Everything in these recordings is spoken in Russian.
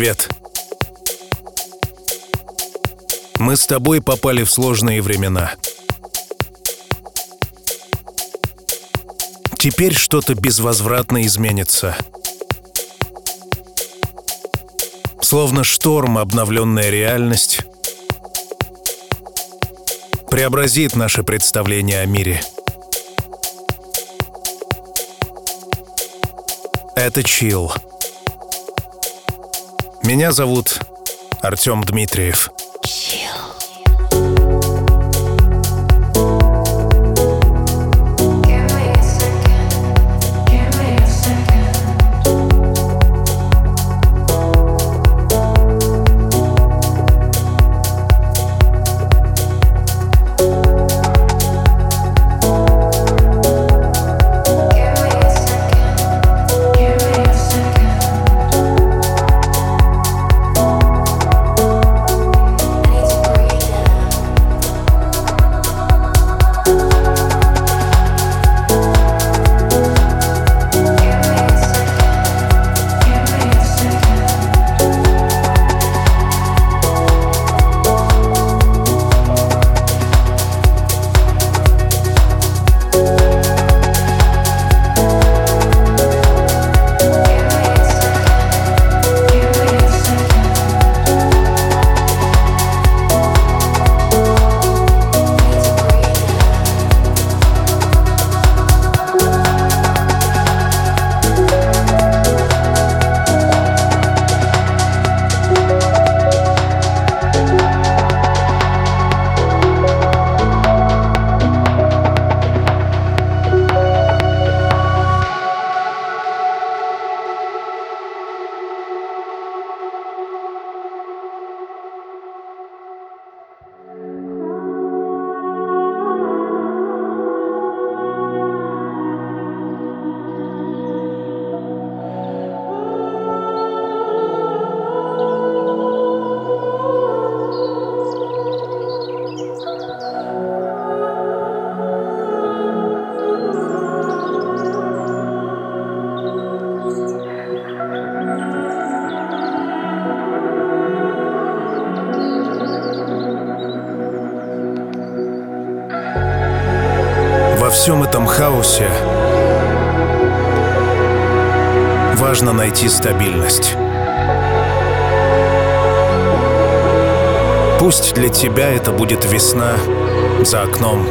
Привет. Мы с тобой попали в сложные времена. Теперь что-то безвозвратно изменится. Словно шторм, обновленная реальность преобразит наше представление о мире. Это Чил. Меня зовут Артем Дмитриев. Стабильность. Пусть для тебя это будет весна за окном.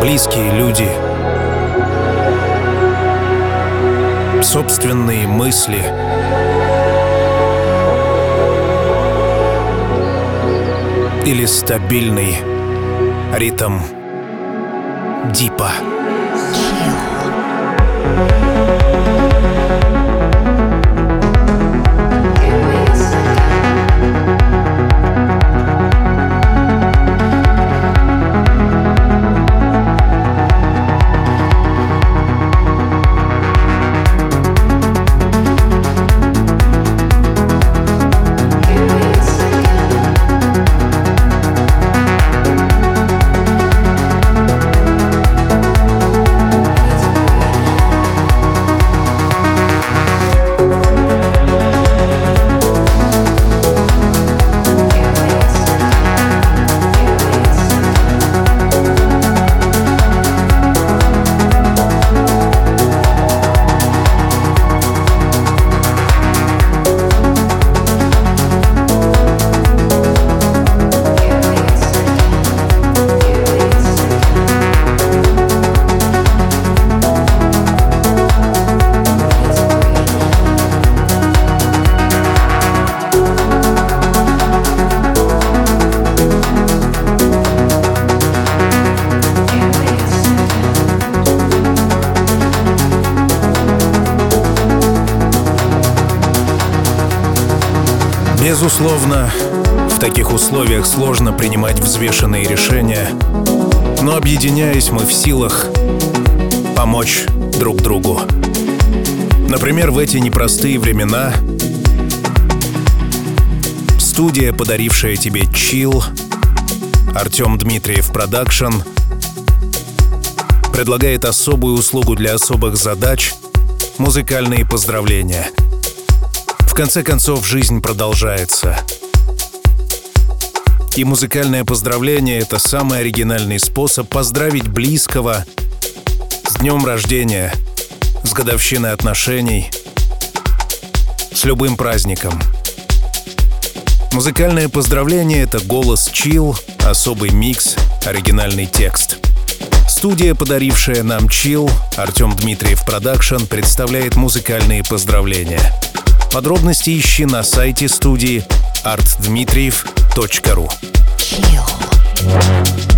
Близкие люди. Собственные мысли. Или стабильный ритм дипа. Thank you. Условиях сложно принимать взвешенные решения, но объединяясь, мы в силах помочь друг другу. Например, в эти непростые времена студия, подарившая тебе Chill, Артем Дмитриев Продакшн, предлагает особую услугу для особых задач музыкальные поздравления. В конце концов, жизнь продолжается. И музыкальное поздравление — это самый оригинальный способ поздравить близкого с днем рождения, с годовщиной отношений, с любым праздником. Музыкальное поздравление — это голос чил, особый микс, оригинальный текст — Студия, подарившая нам чил, Артем Дмитриев Продакшн, представляет музыкальные поздравления. Подробности ищи на сайте студии artdmitriev.ru Chill.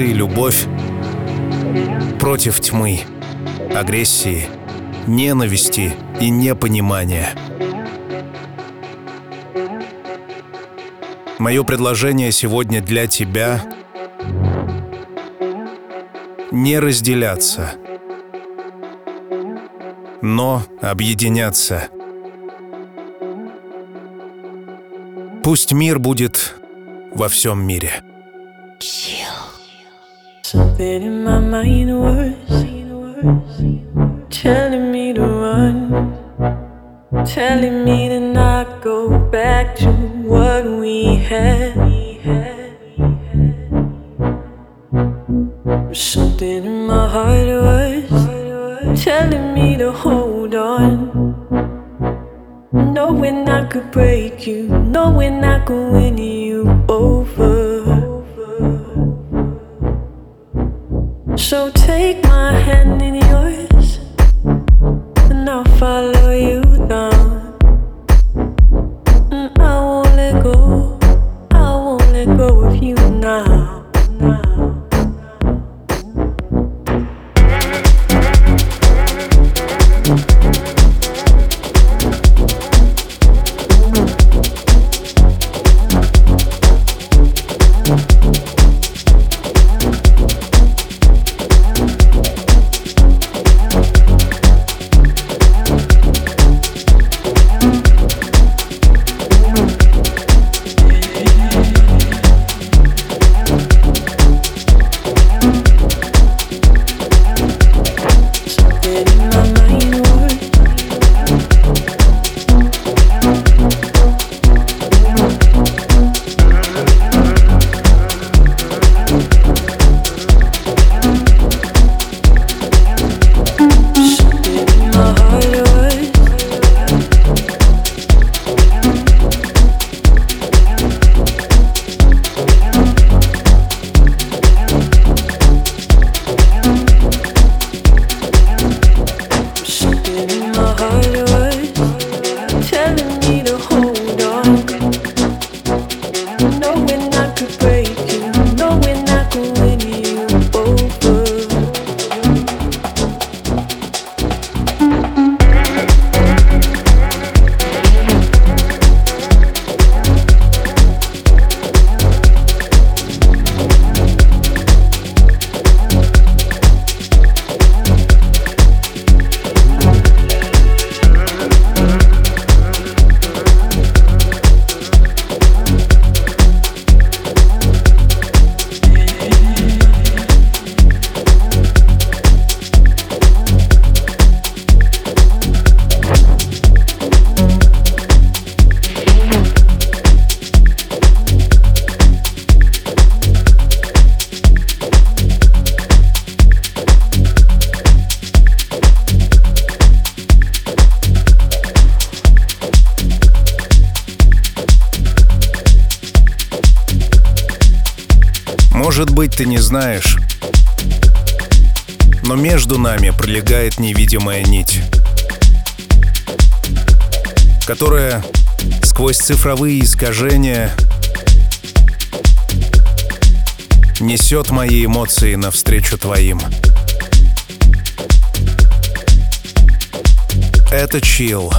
И любовь против тьмы, агрессии, ненависти и непонимания. Мое предложение сегодня для тебя — не разделяться, но объединяться. Пусть мир будет во всем мире. Something in my mind was telling me to run, telling me to not go back to what we had. Something in my heart was telling me to hold on. Knowing I could break you, knowing I could win you over. So take my hand in yours, and I'll follow you down. Быть, ты не знаешь, но между нами пролегает невидимая нить, которая сквозь цифровые искажения несет мои эмоции навстречу твоим. Это чил.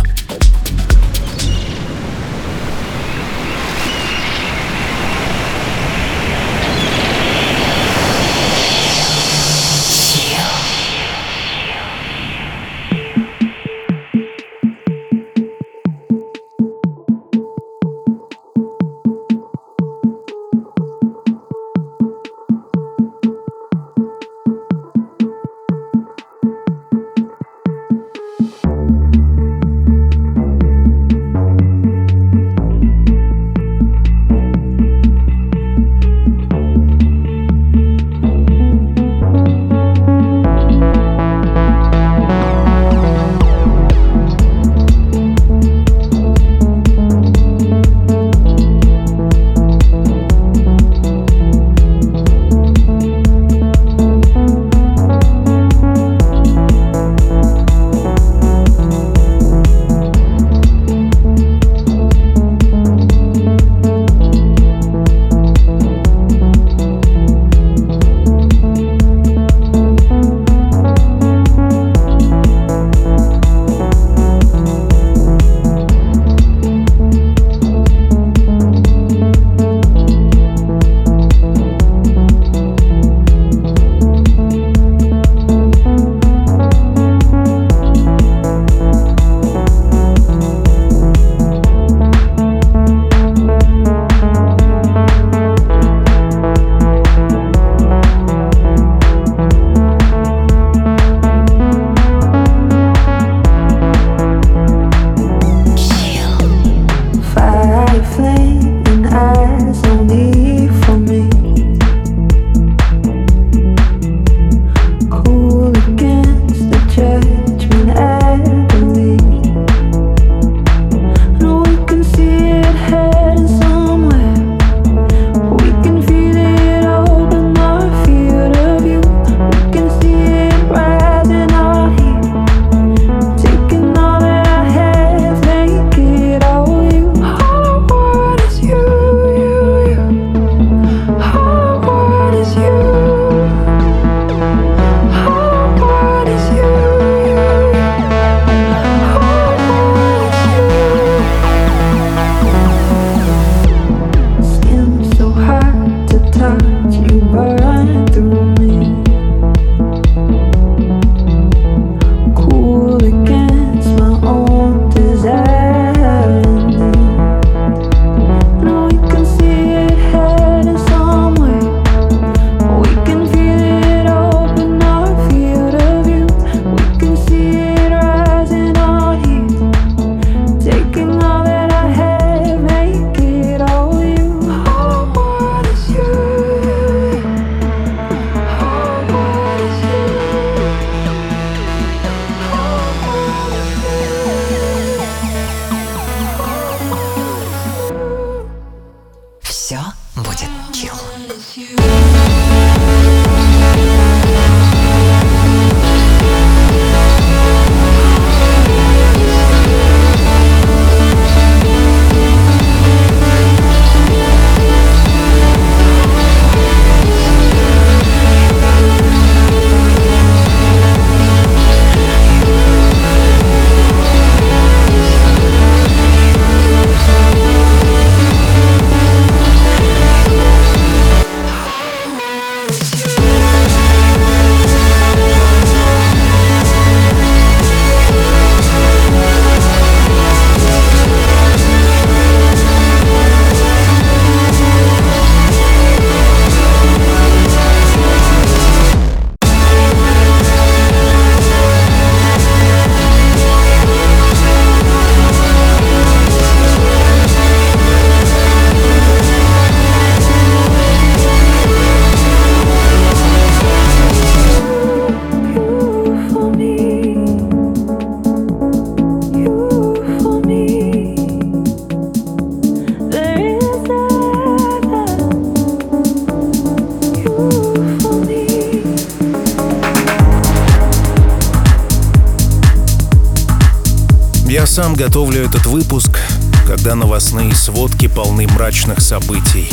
Сам готовлю этот выпуск, когда новостные сводки полны мрачных событий.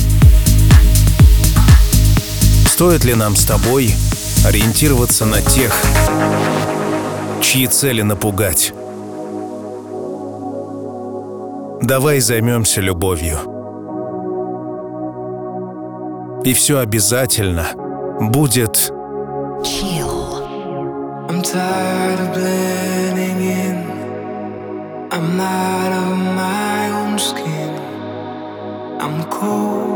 Стоит ли нам с тобой ориентироваться на тех, чьи цели напугать? Давай займемся любовью. И все обязательно будет... Chill. I'm tired of. I'm out of my own skin. I'm cold.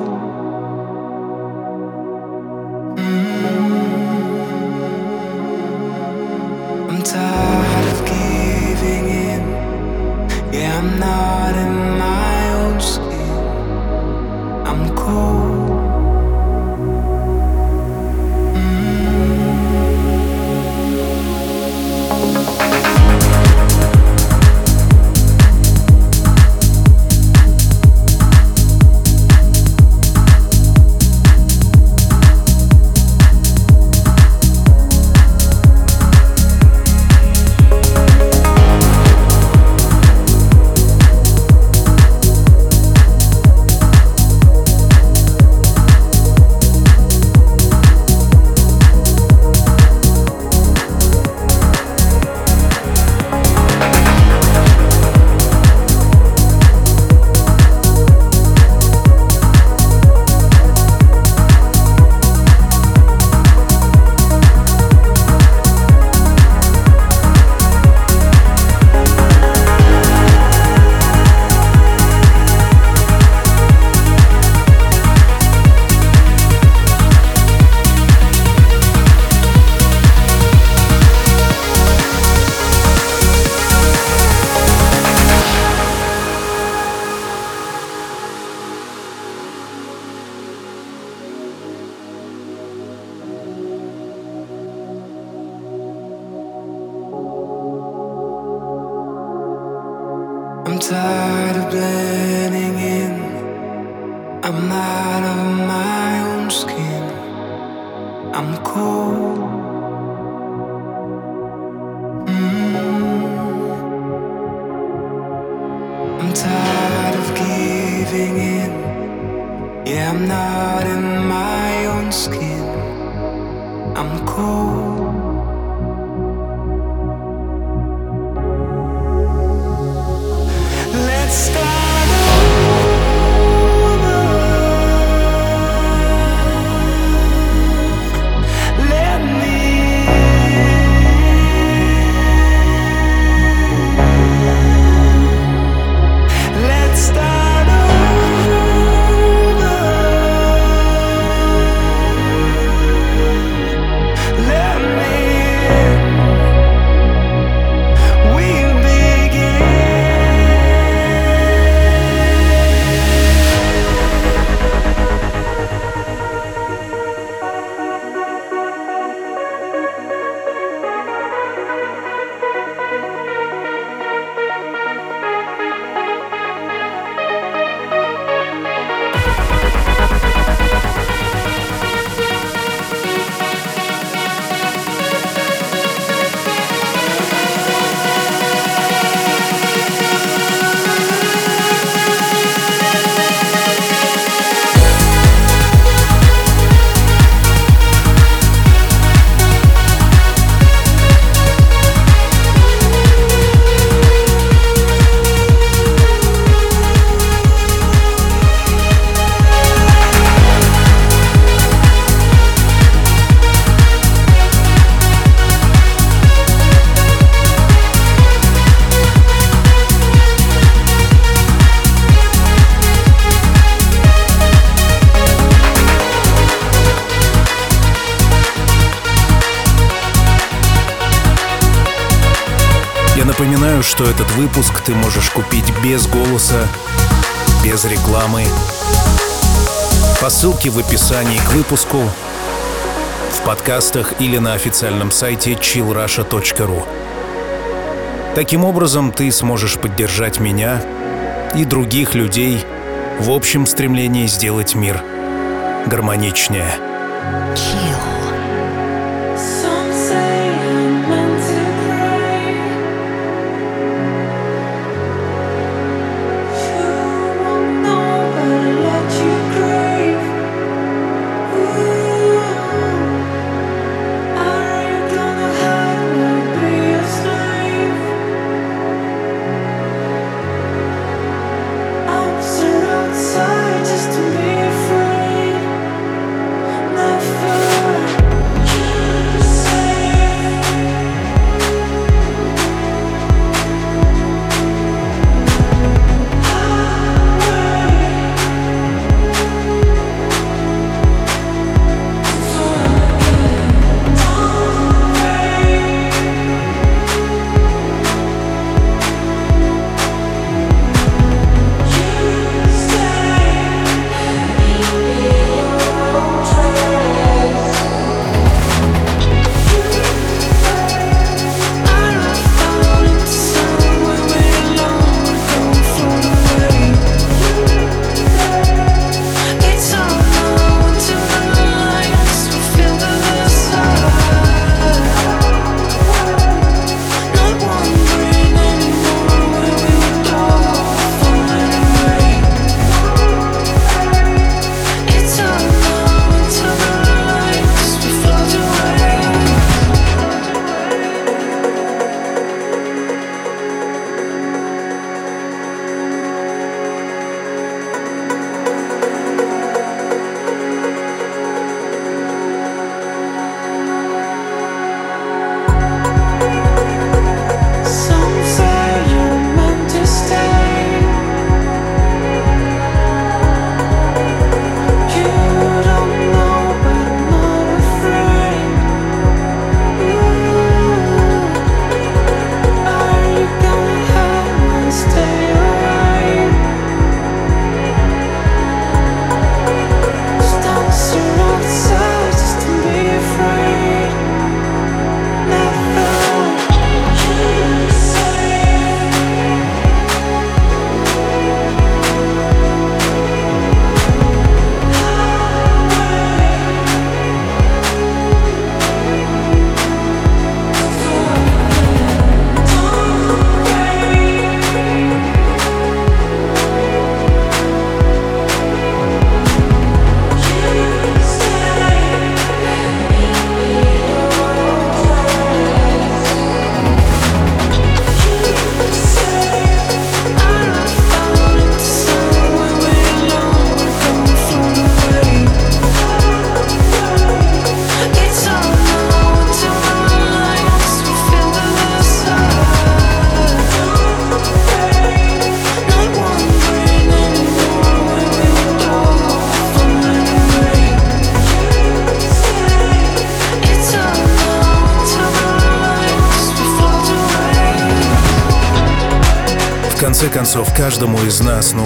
Ты можешь купить без голоса, без рекламы. По ссылке в описании к выпуску, в подкастах или на официальном сайте chillrusha.ru. Таким образом, ты сможешь поддержать меня и других людей в общем стремлении сделать мир гармоничнее. Chill.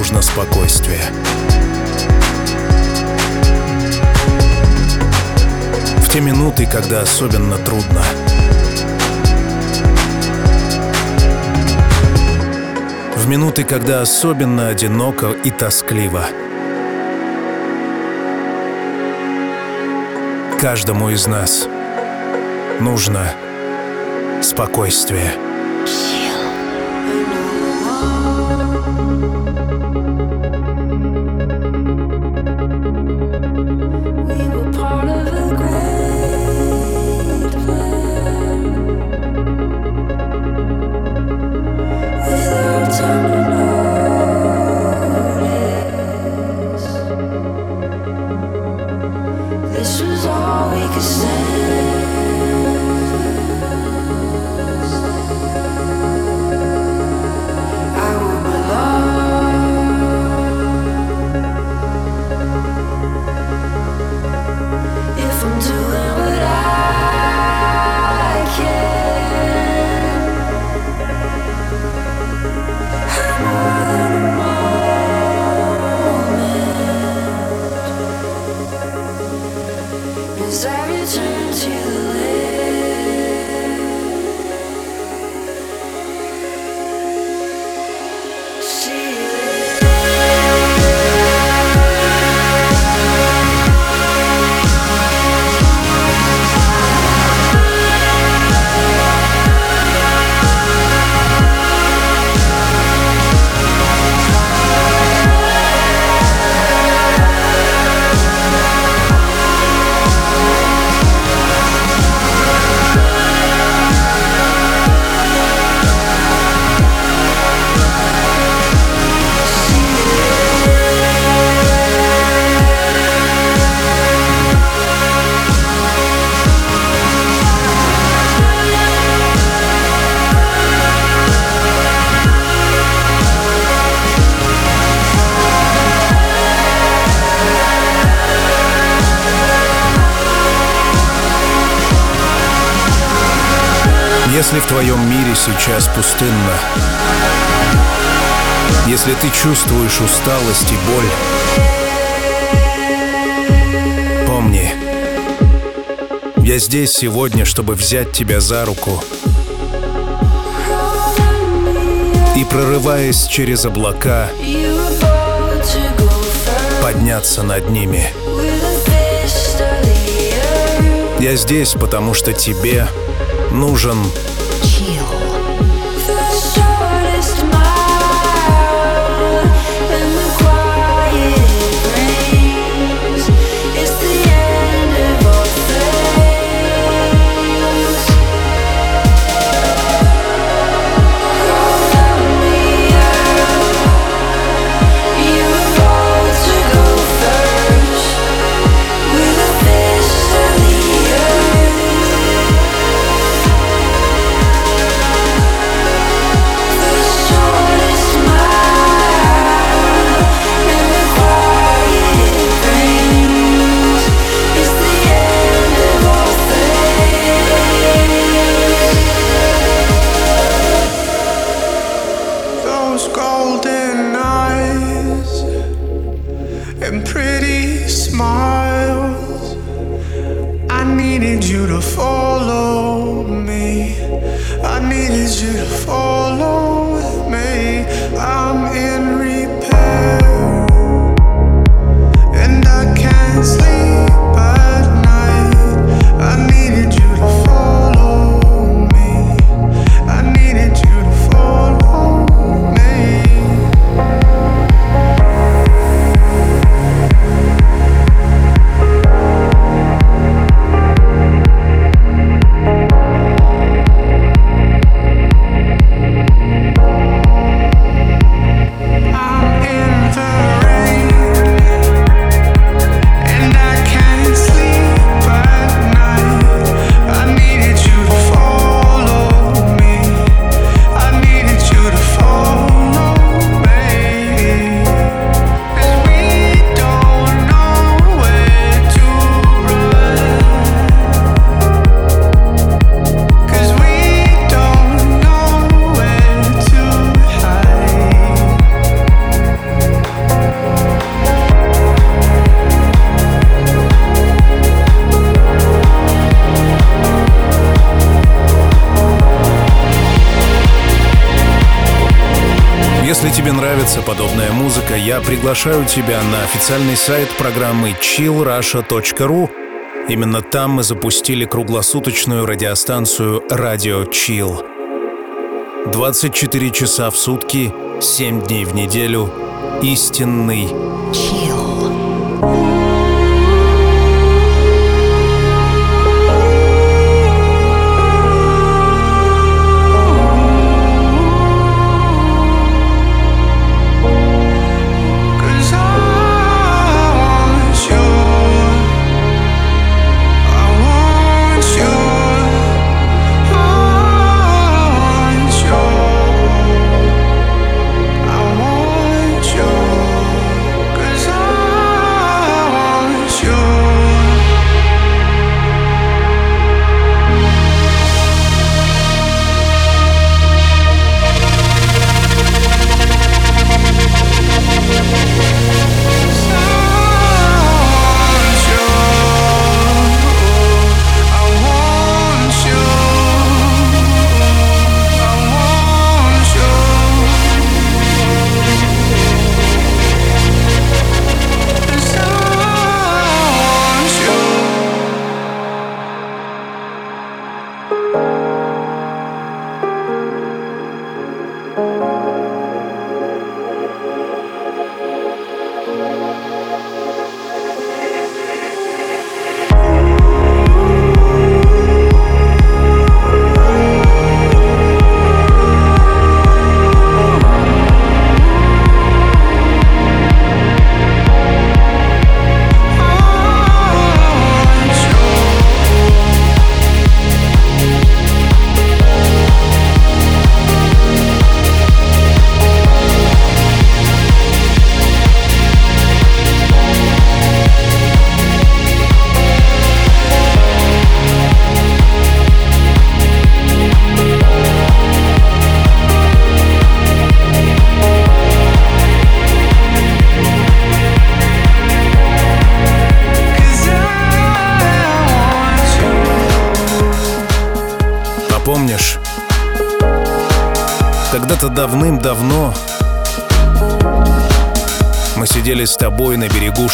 Нужно спокойствие. В те минуты, когда особенно трудно. В минуты, когда особенно одиноко и тоскливо. Каждому из нас нужно спокойствие. Сейчас пустынно, если ты чувствуешь усталость и боль, помни, я здесь сегодня, чтобы взять тебя за руку и, прорываясь через облака, подняться над ними. Я здесь, потому что тебе нужен приглашаю тебя на официальный сайт программы chillrusha.ru. Именно там мы запустили круглосуточную радиостанцию «Радио Chill». 24 часа в сутки, 7 дней в неделю. Истинный Chill.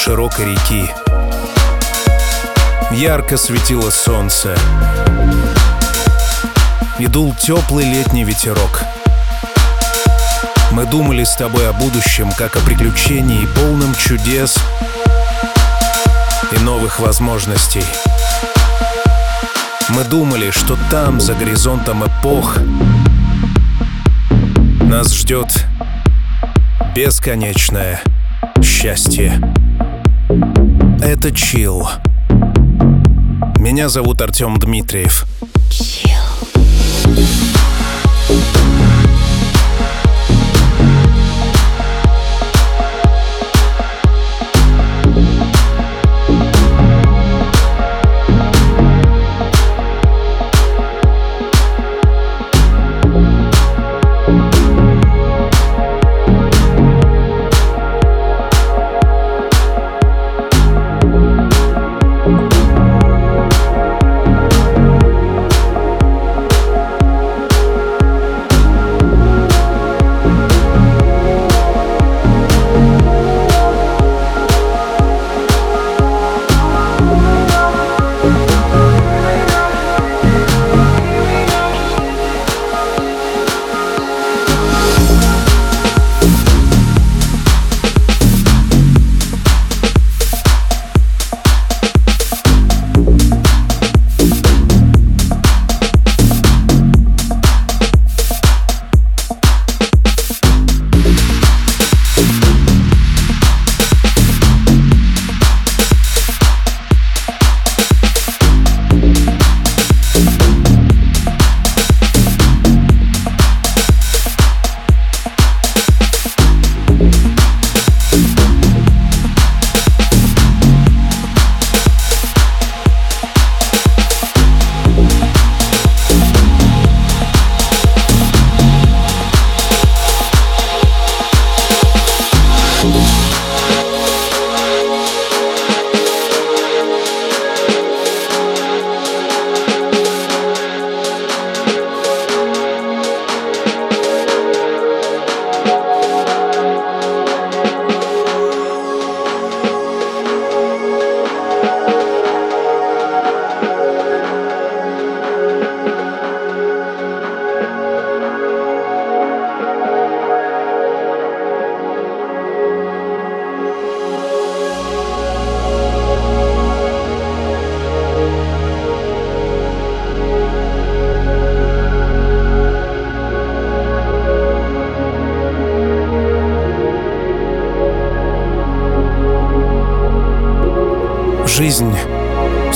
Широкой реки. Ярко светило солнце. И дул теплый летний ветерок. Мы думали с тобой о будущем, как о приключении, полном чудес и новых возможностей. Мы думали, что там, за горизонтом эпох, нас ждет бесконечное счастье. Это Чил. Меня зовут Артем Дмитриев.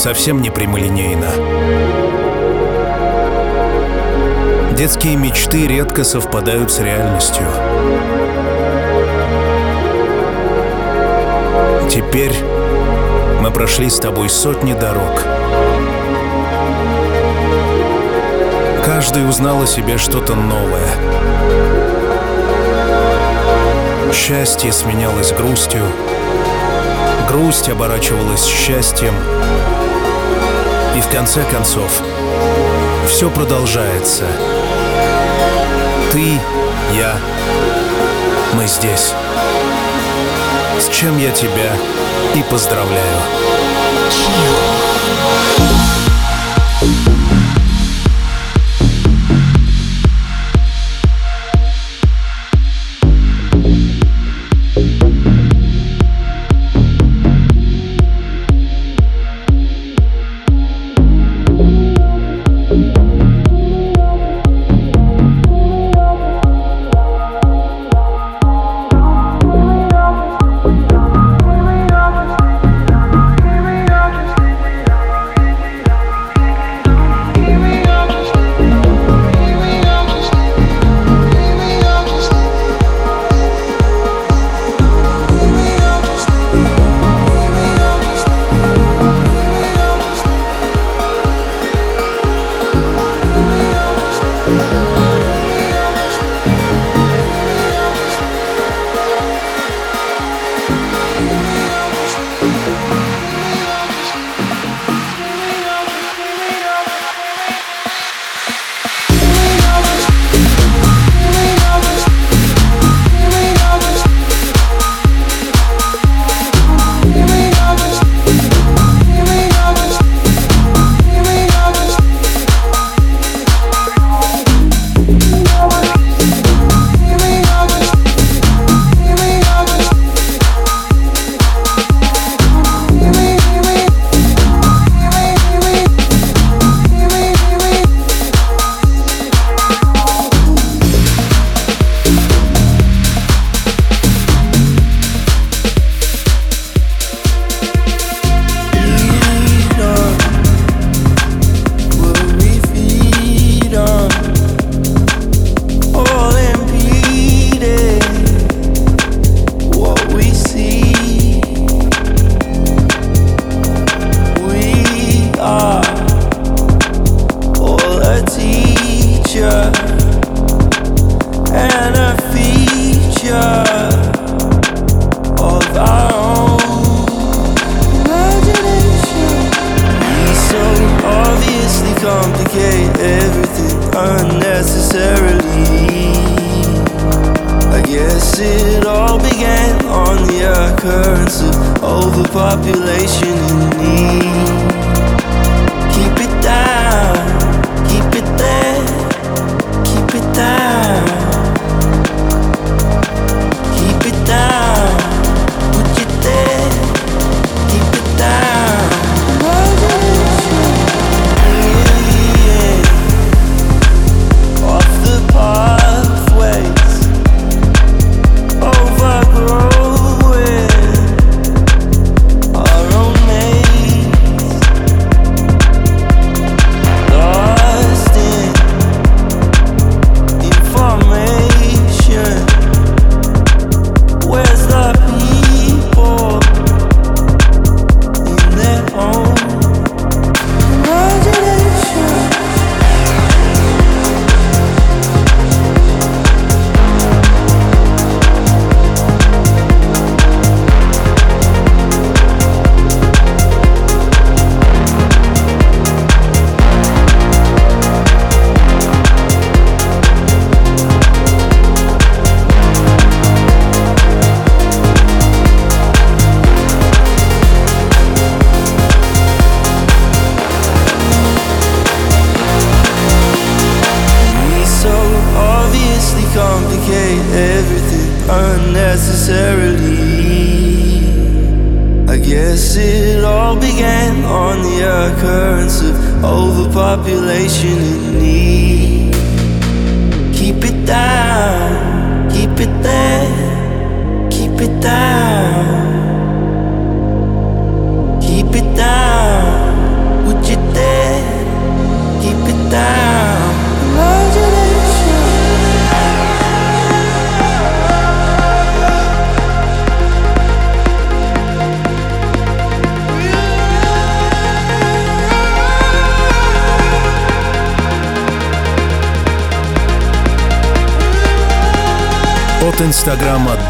Совсем не прямолинейна. Детские мечты редко совпадают с реальностью. Теперь мы прошли с тобой сотни дорог. Каждый узнал о себе что-то новое. Счастье сменялось грустью, грусть оборачивалась счастьем. И в конце концов, все продолжается. Ты, я, мы здесь. С чем я тебя и поздравляю. keep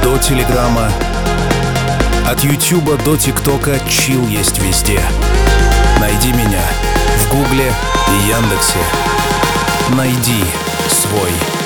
до Телеграма, от Ютуба до ТикТока чил есть везде. Найди меня в Гугле и Яндексе. Найди свой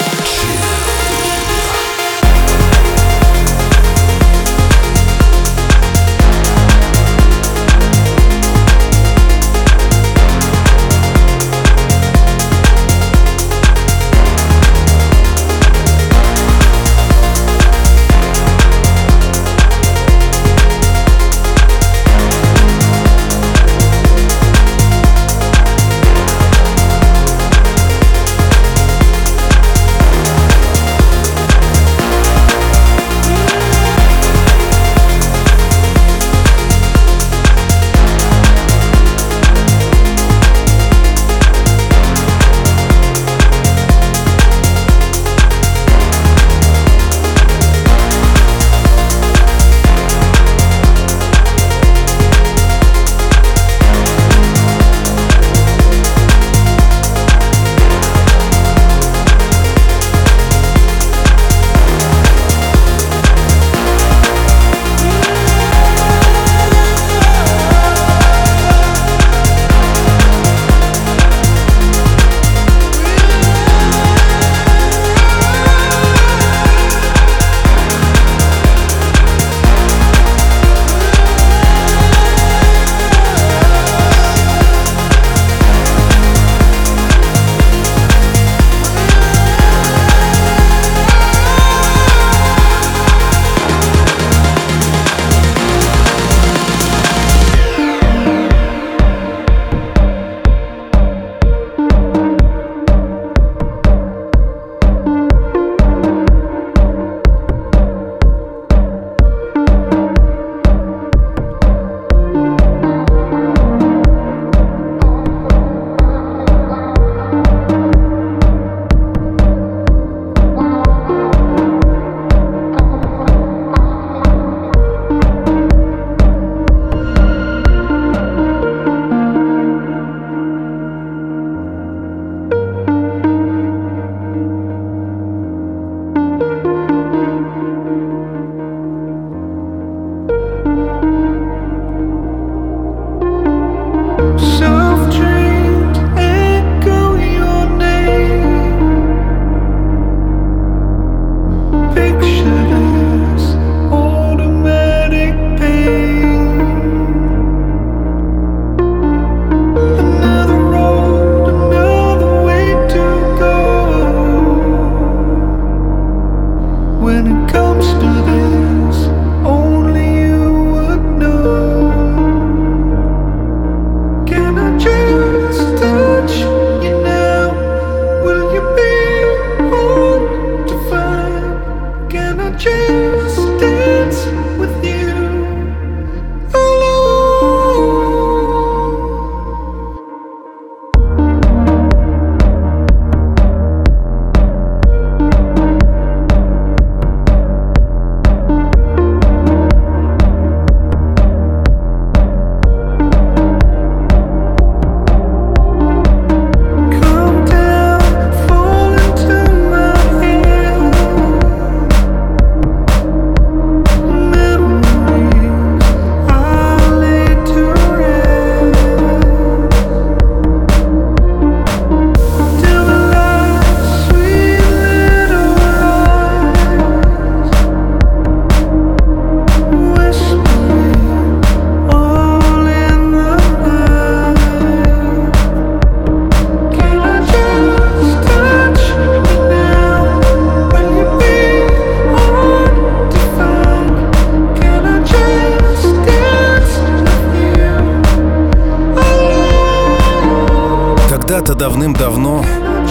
Когда-то давным-давно,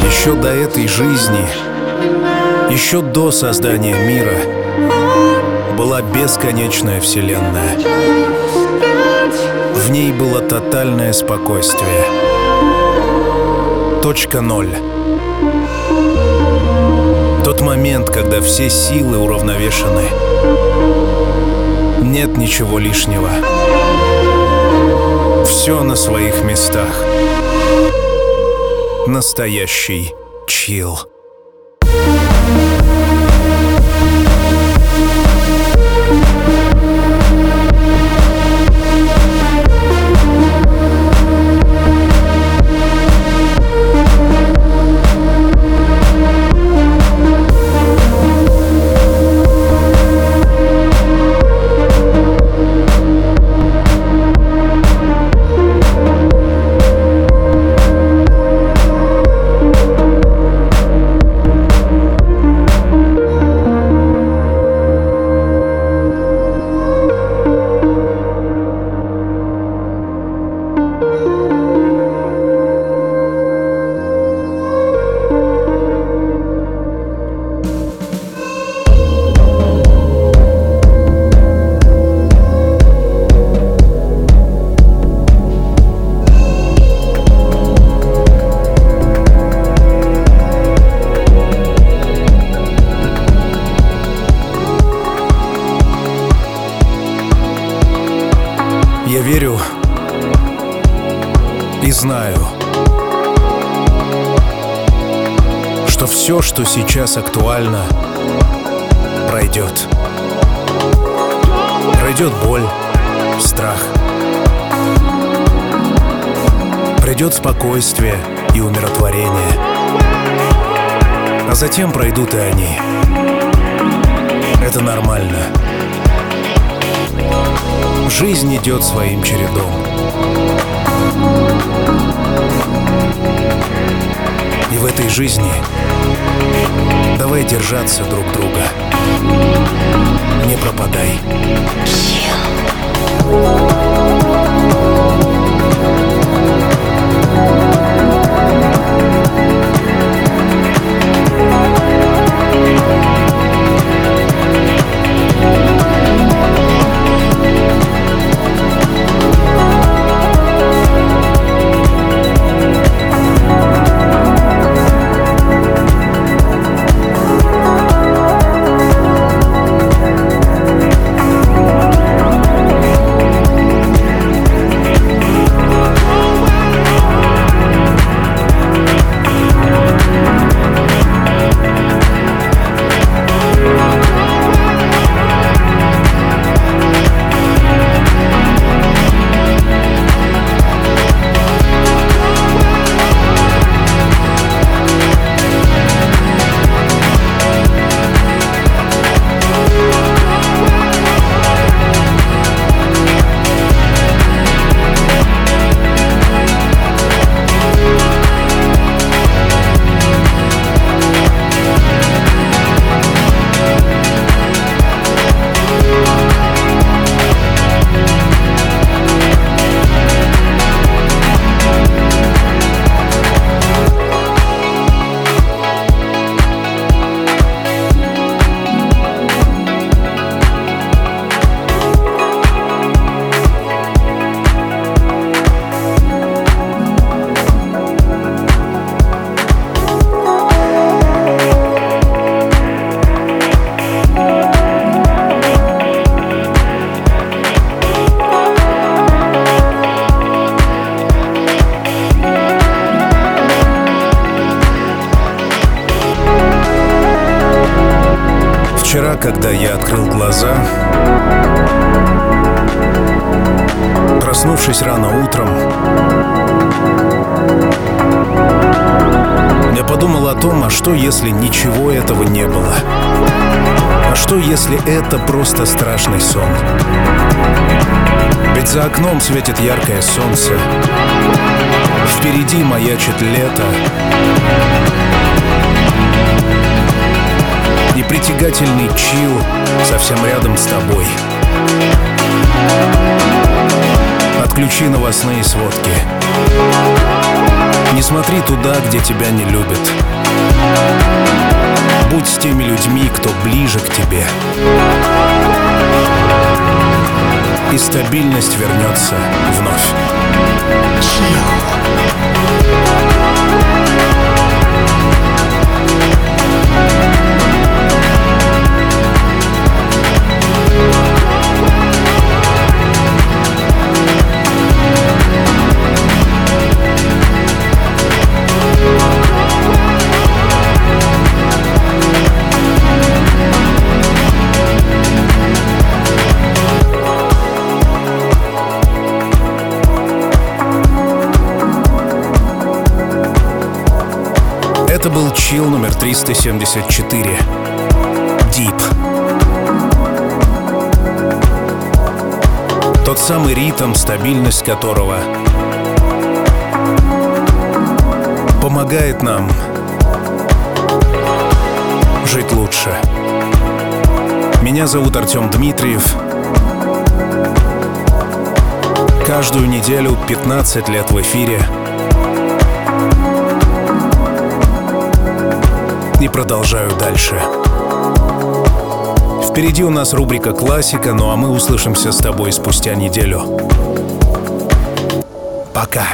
еще до этой жизни, еще до создания мира, была бесконечная вселенная. В ней было тотальное спокойствие. Точка ноль. Тот момент, когда все силы уравновешены. Нет ничего лишнего. Все на своих местах. Настоящий чил. Что сейчас актуально, пройдет. Пройдет боль, страх. Пройдет спокойствие и умиротворение. А затем пройдут и они. Это нормально. Жизнь идет своим чередом. И в этой жизни давай держаться друг друга. Не пропадай. Вчера, если это просто страшный сон? Ведь за окном светит яркое солнце, впереди маячит лето, и притягательный чил совсем рядом с тобой. Отключи новостные сводки. Не смотри туда, где тебя не любят. Будь с теми людьми, кто ближе к тебе. и стабильность вернется вновь. Это 374. Deep. Тот самый ритм, стабильность которого помогает нам жить лучше. Меня зовут Артем Дмитриев. Каждую неделю 15 лет в эфире — и продолжаю дальше. Впереди у нас рубрика «Классика», ну а мы услышимся с тобой спустя неделю. Пока.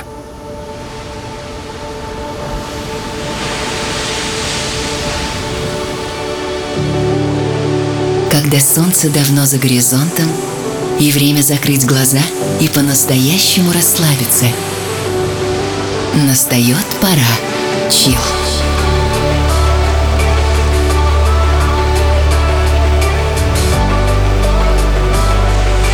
Когда солнце давно за горизонтом, и время закрыть глаза и по-настоящему расслабиться. Настает пора. Чил.